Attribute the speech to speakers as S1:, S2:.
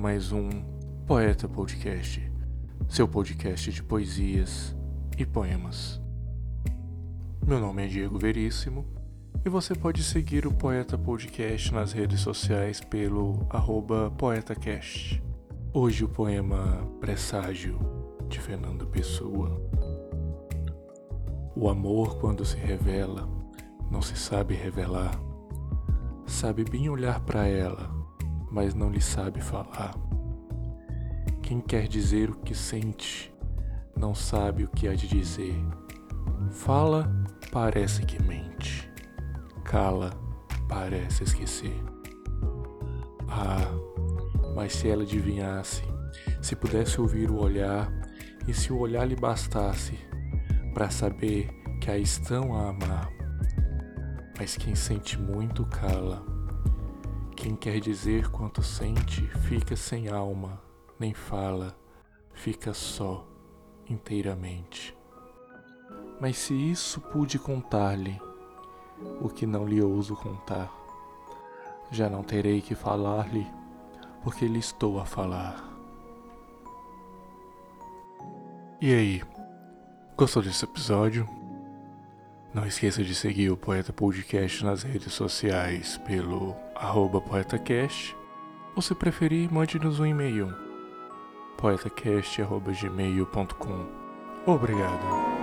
S1: mais um Poeta Podcast, seu podcast de poesias e poemas. Meu nome é Diego Veríssimo e você pode seguir o Poeta Podcast nas redes sociais pelo PoetaCast. Hoje o poema Presságio, de Fernando Pessoa. O amor, quando se revela, não se sabe revelar. Sabe bem olhar para ela, mas não lhe sabe falar. Quem quer dizer o que sente, não sabe o que há de dizer. Fala, parece que mente. Cala, parece esquecer. Ah, mas se ela adivinhasse, se pudesse ouvir o olhar, e se o olhar lhe bastasse para saber que a estão a amar. Mas quem sente muito cala quem quer dizer quanto sente fica sem alma, nem fala, fica só, inteiramente. Mas se isso pude contar-lhe, o que não lhe ouso contar, já não terei que falar-lhe, porque lhe estou a falar. E aí, gostou desse episódio? Não esqueça de seguir o Poeta Podcast nas redes sociais pelo poetacast ou se preferir, mande-nos um e-mail poetacast.gmail.com Obrigado.